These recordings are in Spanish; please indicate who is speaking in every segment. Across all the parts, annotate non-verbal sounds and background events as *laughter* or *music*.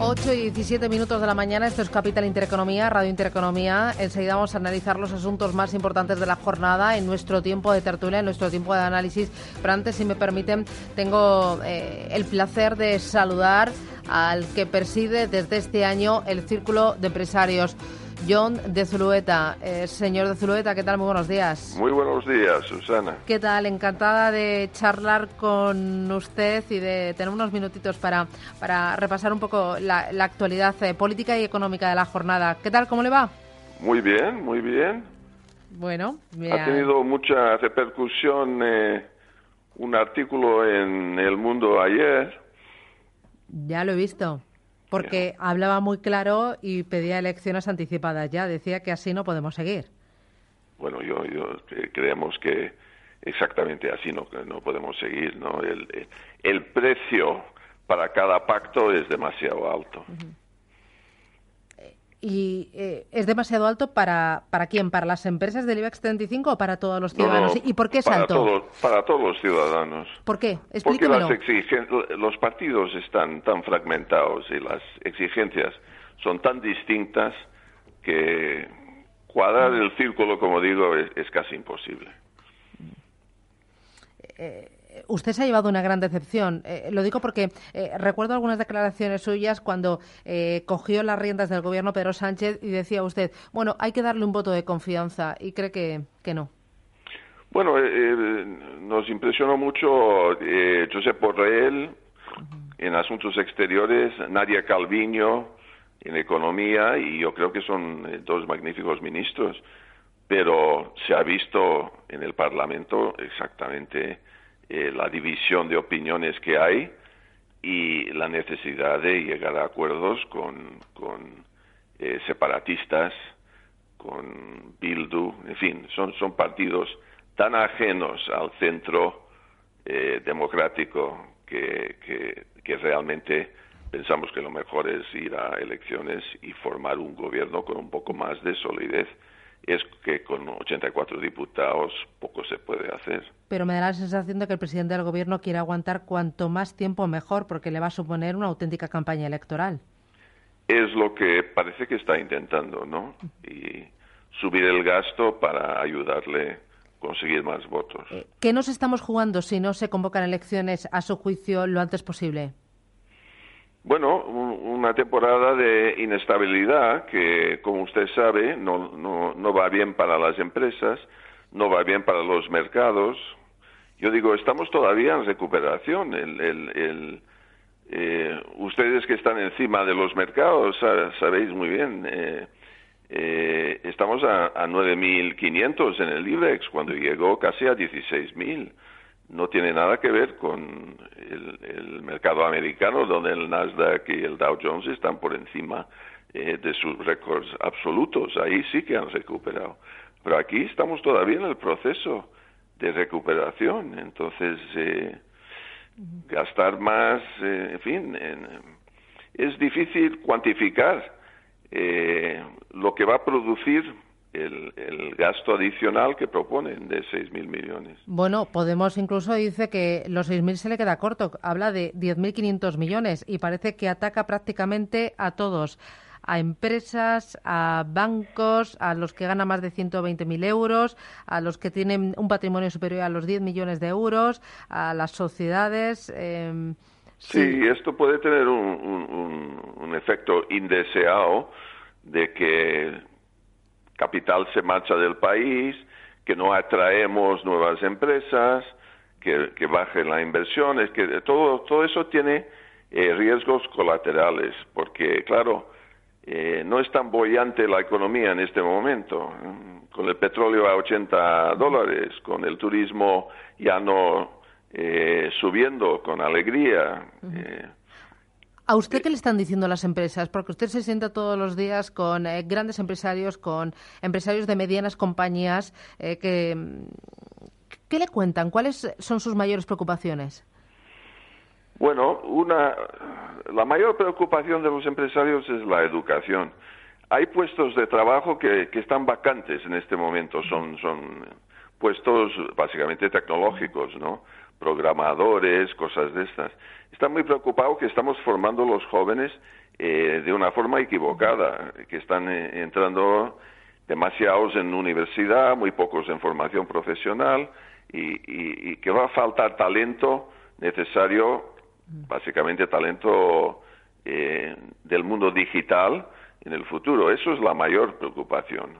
Speaker 1: 8 y 17 minutos de la mañana, esto es Capital Intereconomía, Radio Intereconomía. Enseguida vamos a analizar los asuntos más importantes de la jornada en nuestro tiempo de tertulia, en nuestro tiempo de análisis. Pero antes, si me permiten, tengo eh, el placer de saludar al que preside desde este año el Círculo de Empresarios. John de Zulueta. Eh, señor de Zulueta, ¿qué tal? Muy buenos días.
Speaker 2: Muy buenos días, Susana.
Speaker 1: ¿Qué tal? Encantada de charlar con usted y de tener unos minutitos para, para repasar un poco la, la actualidad eh, política y económica de la jornada. ¿Qué tal? ¿Cómo le va?
Speaker 2: Muy bien, muy bien.
Speaker 1: Bueno,
Speaker 2: Ha tenido mucha repercusión eh, un artículo en El Mundo ayer.
Speaker 1: ya lo he visto. Porque hablaba muy claro y pedía elecciones anticipadas ya. Decía que así no podemos seguir.
Speaker 2: Bueno, yo, yo eh, creemos que exactamente así no, no podemos seguir, ¿no? El, eh, el precio para cada pacto es demasiado alto.
Speaker 1: ¿Y eh, es demasiado alto para, para quién? ¿Para las empresas del IBEX 35 o para todos los ciudadanos?
Speaker 2: No,
Speaker 1: ¿Y por qué es
Speaker 2: para
Speaker 1: alto?
Speaker 2: Todos, para todos los ciudadanos.
Speaker 1: ¿Por qué?
Speaker 2: Porque
Speaker 1: Explíquemelo.
Speaker 2: las exigen- los partidos están tan fragmentados y las exigencias son tan distintas que cuadrar el círculo, como digo, es, es casi imposible.
Speaker 1: Usted se ha llevado una gran decepción. Eh, lo digo porque eh, recuerdo algunas declaraciones suyas cuando eh, cogió las riendas del gobierno Pedro Sánchez y decía usted, bueno, hay que darle un voto de confianza y cree que, que no.
Speaker 2: Bueno, nos impresionó mucho eh, Josep Borrell en asuntos exteriores, Nadia Calviño en economía y yo creo que son dos magníficos ministros, pero se ha visto en el Parlamento exactamente eh, la división de opiniones que hay y la necesidad de llegar a acuerdos con, con eh, separatistas, con Bildu, en fin, son, son partidos tan ajenos al centro eh, democrático que, que, que realmente pensamos que lo mejor es ir a elecciones y formar un gobierno con un poco más de solidez. Es que con 84 diputados poco se puede hacer.
Speaker 1: Pero me da la sensación de que el presidente del gobierno quiere aguantar cuanto más tiempo mejor porque le va a suponer una auténtica campaña electoral.
Speaker 2: Es lo que parece que está intentando, ¿no? Y subir el gasto para ayudarle a conseguir más votos.
Speaker 1: ¿Qué nos estamos jugando si no se convocan elecciones a su juicio lo antes posible?
Speaker 2: Bueno, un- una temporada de inestabilidad que, como usted sabe, no, no, no va bien para las empresas, no va bien para los mercados. Yo digo, estamos todavía en recuperación. El, el, el, eh, ustedes que están encima de los mercados sa- sabéis muy bien. eh, eh, estamos a, a 9.500 en el IBEX cuando llegó casi a 16.000 no tiene nada que ver con el, el mercado americano, donde el Nasdaq y el Dow Jones están por encima eh, de sus récords absolutos. Ahí sí que han recuperado. Pero aquí estamos todavía en el proceso de recuperación. Entonces, eh, gastar más, eh, en fin, es difícil cuantificar eh, lo que va a producir el, el gasto adicional que proponen de 6.000 millones.
Speaker 1: Bueno, Podemos incluso dice que los 6.000 se le queda corto. Habla de 10.500 millones y parece que ataca prácticamente a todos. A empresas, a bancos, a los que ganan más de 120.000 euros, a los que tienen un patrimonio superior a los 10 millones de euros, a las sociedades. eh,
Speaker 2: Sí, esto puede tener un, un- un- un efecto indeseado de que capital se marcha del país, que no atraemos nuevas empresas, que, que baje la inversión, es que todo, todo eso tiene eh, riesgos colaterales, porque claro, eh, no es tan bollante la economía en este momento, con el petróleo a 80 dólares, con el turismo ya no eh, subiendo con alegría. eh,
Speaker 1: ¿A usted qué le están diciendo las empresas? Porque usted se sienta todos los días con eh, grandes empresarios, con empresarios de medianas compañías. Eh, que, ¿Qué le cuentan? ¿Cuáles son sus mayores preocupaciones?
Speaker 2: Bueno, una, la mayor preocupación de los empresarios es la educación. Hay puestos de trabajo que, que están vacantes en este momento, son, son puestos básicamente tecnológicos, ¿no? Programadores, cosas de estas. Están muy preocupados que estamos formando los jóvenes eh, de una forma equivocada, que están eh, entrando demasiados en universidad, muy pocos en formación profesional y, y que va a faltar talento necesario, básicamente talento eh, del mundo digital en el futuro. Eso es la mayor preocupación.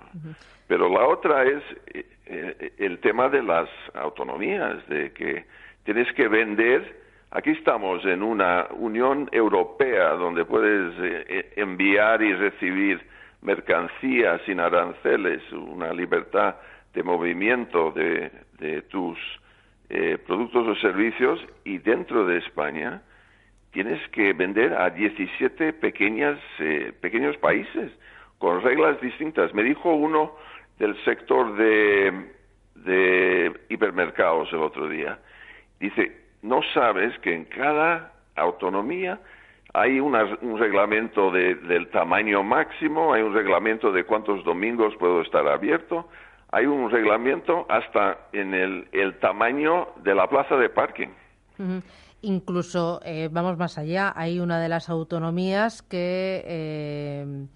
Speaker 2: Pero la otra es eh, eh, el tema de las autonomías, de que tienes que vender. Aquí estamos en una Unión Europea donde puedes eh, enviar y recibir mercancías sin aranceles, una libertad de movimiento de, de tus productos o servicios y dentro de España tienes que vender a 17 pequeñas, pequeños países con reglas distintas. Me dijo uno del sector de hipermercados el otro día. Dice, no sabes que en cada autonomía hay un reglamento de, del tamaño máximo, hay un reglamento de cuántos domingos puedo estar abierto, hay un reglamento hasta en el, el tamaño de la plaza de parking.
Speaker 1: Incluso, eh, vamos más allá, hay una de las autonomías que... Eh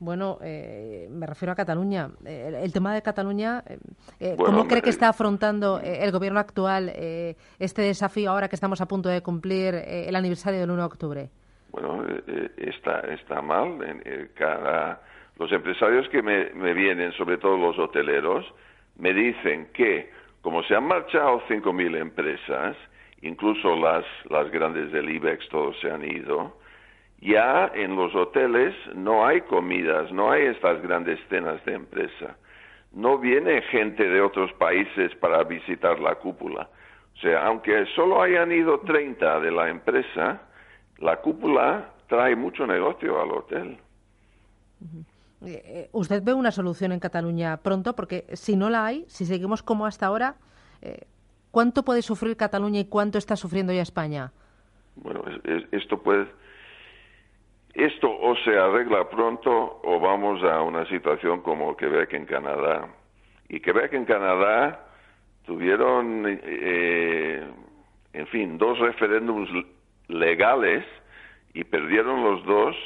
Speaker 1: bueno, eh, me refiero a Cataluña. Eh, el, tema de Cataluña, eh, ¿cómo cree que está afrontando el gobierno actual este desafío ahora que estamos a punto de cumplir el aniversario del 1 de octubre?
Speaker 2: Bueno, está, está mal. cada, los empresarios que me, me vienen, sobre todo los hoteleros, me dicen que como se han marchado 5.000 empresas, incluso las, las grandes del IBEX, todos se han ido, ya en los hoteles no hay comidas, no hay estas grandes cenas de empresa. No viene gente de otros países para visitar la cúpula. O sea, aunque solo hayan ido 30 de la empresa, la cúpula trae mucho negocio al hotel.
Speaker 1: Eh, eh, ¿Usted ve una solución en Cataluña pronto? Porque si no la hay, si seguimos como hasta ahora, eh, ¿cuánto puede sufrir Cataluña y cuánto está sufriendo ya España?
Speaker 2: Bueno, esto puede esto o se arregla pronto o vamos a una situación como Quebec en Canadá. Y Quebec en Canadá tuvieron, eh, en fin, dos referéndums legales y perdieron los dos.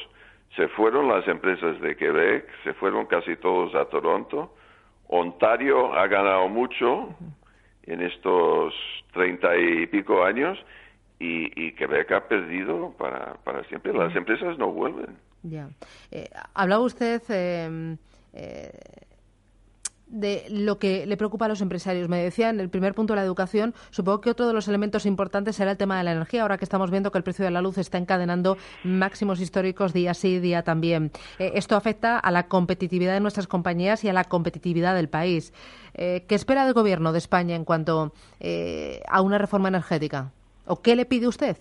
Speaker 2: Se fueron las empresas de Quebec, se fueron casi todos a Toronto. Ontario ha ganado mucho en estos treinta y pico años y, y Quebec ha perdido para, para siempre. Las empresas no vuelven.
Speaker 1: Ya. Eh, hablaba usted eh, eh, de lo que le preocupa a los empresarios. Me decía en el primer punto de la educación, supongo que otro de los elementos importantes será el tema de la energía, ahora que estamos viendo que el precio de la luz está encadenando máximos históricos día sí, día también. esto afecta a la competitividad de nuestras compañías y a la competitividad del país. ¿Qué espera del Gobierno de España en cuanto a una reforma energética? ¿O qué le pide usted?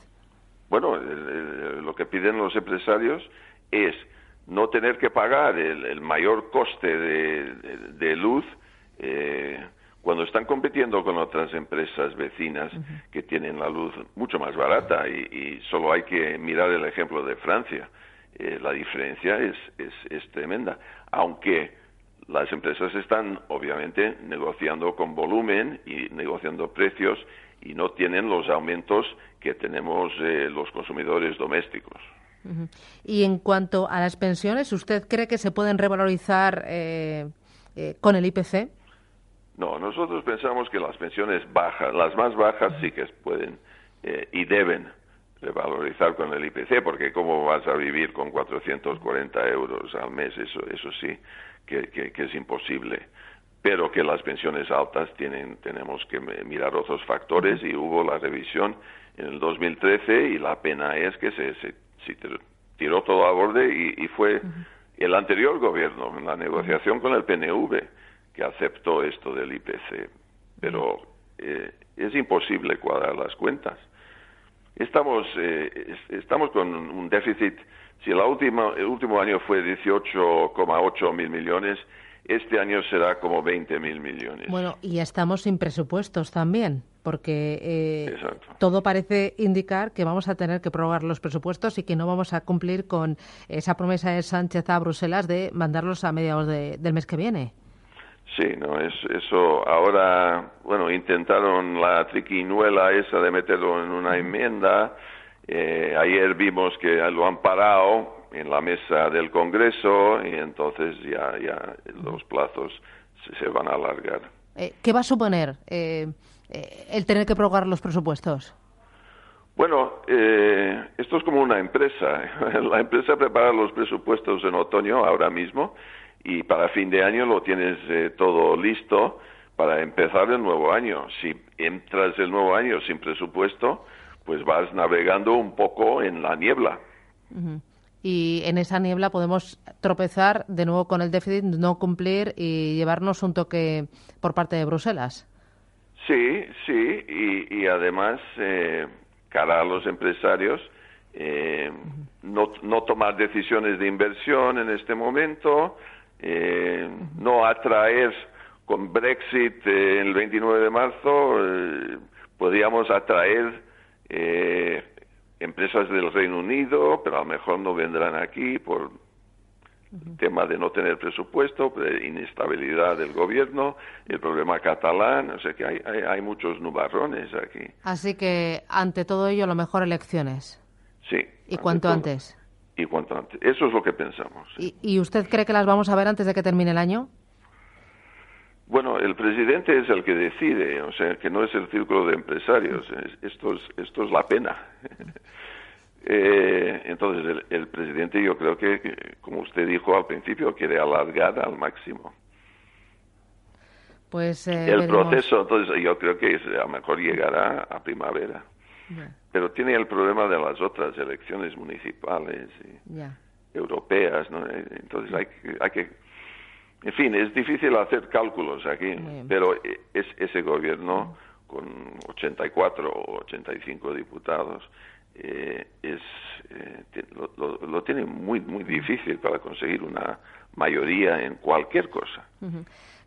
Speaker 2: Bueno, lo que piden los empresarios es no tener que pagar el, mayor coste de, luz eh, cuando están compitiendo con otras empresas vecinas que tienen la luz mucho más barata y, solo hay que mirar el ejemplo de Francia. Eh, la diferencia es, es, es tremenda, aunque las empresas están obviamente negociando con volumen y negociando precios y no tienen los aumentos que tenemos eh, los consumidores domésticos.
Speaker 1: Y en cuanto a las pensiones, ¿usted cree que se pueden revalorizar eh, eh, con el IPC?
Speaker 2: No, nosotros pensamos que las pensiones bajas, las más bajas, sí que pueden y deben revalorizar con el IPC, porque ¿cómo vas a vivir con 440 euros al mes? Eso, eso sí que, que es imposible pero que las pensiones altas tienen, tenemos que mirar otros factores y hubo la revisión en el 2013 y la pena es que se, se, tiró todo a borde y, fue el anterior gobierno, en la negociación con el PNV, que aceptó esto del IPC. Pero eh, es imposible cuadrar las cuentas. Estamos, eh, estamos con un déficit, si la última, el último año fue 18,8 mil millones, este año será como 20 mil millones.
Speaker 1: Bueno, y estamos sin presupuestos también, porque eh, todo parece indicar que vamos a tener que prorrogar los presupuestos y que no vamos a cumplir con esa promesa de Sánchez a Bruselas de mandarlos a mediados del mes que viene.
Speaker 2: Sí, no, es, eso ahora, bueno, intentaron la triquinuela esa de meterlo en una enmienda. Eh, ayer vimos que lo han parado en la mesa del Congreso y entonces ya, ya los plazos se, van a alargar.
Speaker 1: Eh, ¿Qué va a suponer eh, eh, el tener que prorrogar los presupuestos?
Speaker 2: Bueno, esto es como una empresa. *laughs* La empresa prepara los presupuestos en otoño ahora mismo y para fin de año lo tienes todo listo para empezar el nuevo año. Si entras el nuevo año sin presupuesto, pues vas navegando un poco en la niebla
Speaker 1: y en esa niebla podemos tropezar de nuevo con el déficit, no cumplir y llevarnos un toque por parte de Bruselas.
Speaker 2: Sí, sí, y, además, eh, cara a los empresarios, eh, no, no, tomar decisiones de inversión en este momento, eh, no atraer con Brexit el 29 de marzo, podríamos atraer empresas del Reino Unido, pero a lo mejor no vendrán aquí por tema de no tener presupuesto, de inestabilidad del gobierno, el problema catalán, o sea que hay, hay, muchos nubarrones aquí.
Speaker 1: Así que ante todo ello, lo mejor elecciones.
Speaker 2: Sí.
Speaker 1: ¿Y cuanto antes?
Speaker 2: Y cuanto antes. Eso es lo que pensamos.
Speaker 1: ¿Y, ¿Y usted cree que las vamos a ver antes de que termine el año?
Speaker 2: Bueno, el presidente es el que decide, o sea, que no es el círculo de empresarios. Esto es, esto es la pena. *laughs* Eh, entonces, el, presidente yo creo que, como usted dijo al principio, quiere alargar al máximo.
Speaker 1: Pues eh,
Speaker 2: el proceso, entonces yo creo que a lo mejor llegará a primavera. Pero tiene el problema de las otras elecciones municipales y europeas, ¿no? Entonces hay, hay que en fin, es difícil hacer cálculos aquí, pero es ese gobierno con 84 o 85 diputados eh, es eh, lo, tiene muy muy difícil para conseguir una mayoría en cualquier cosa.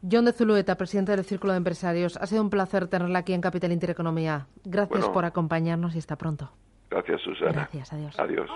Speaker 1: John de Zulueta, presidente del Círculo de Empresarios, ha sido un placer tenerla aquí en Capital Intereconomía. Gracias por acompañarnos y hasta pronto.
Speaker 2: Gracias, Susana.
Speaker 1: Gracias, adiós.
Speaker 2: Adiós.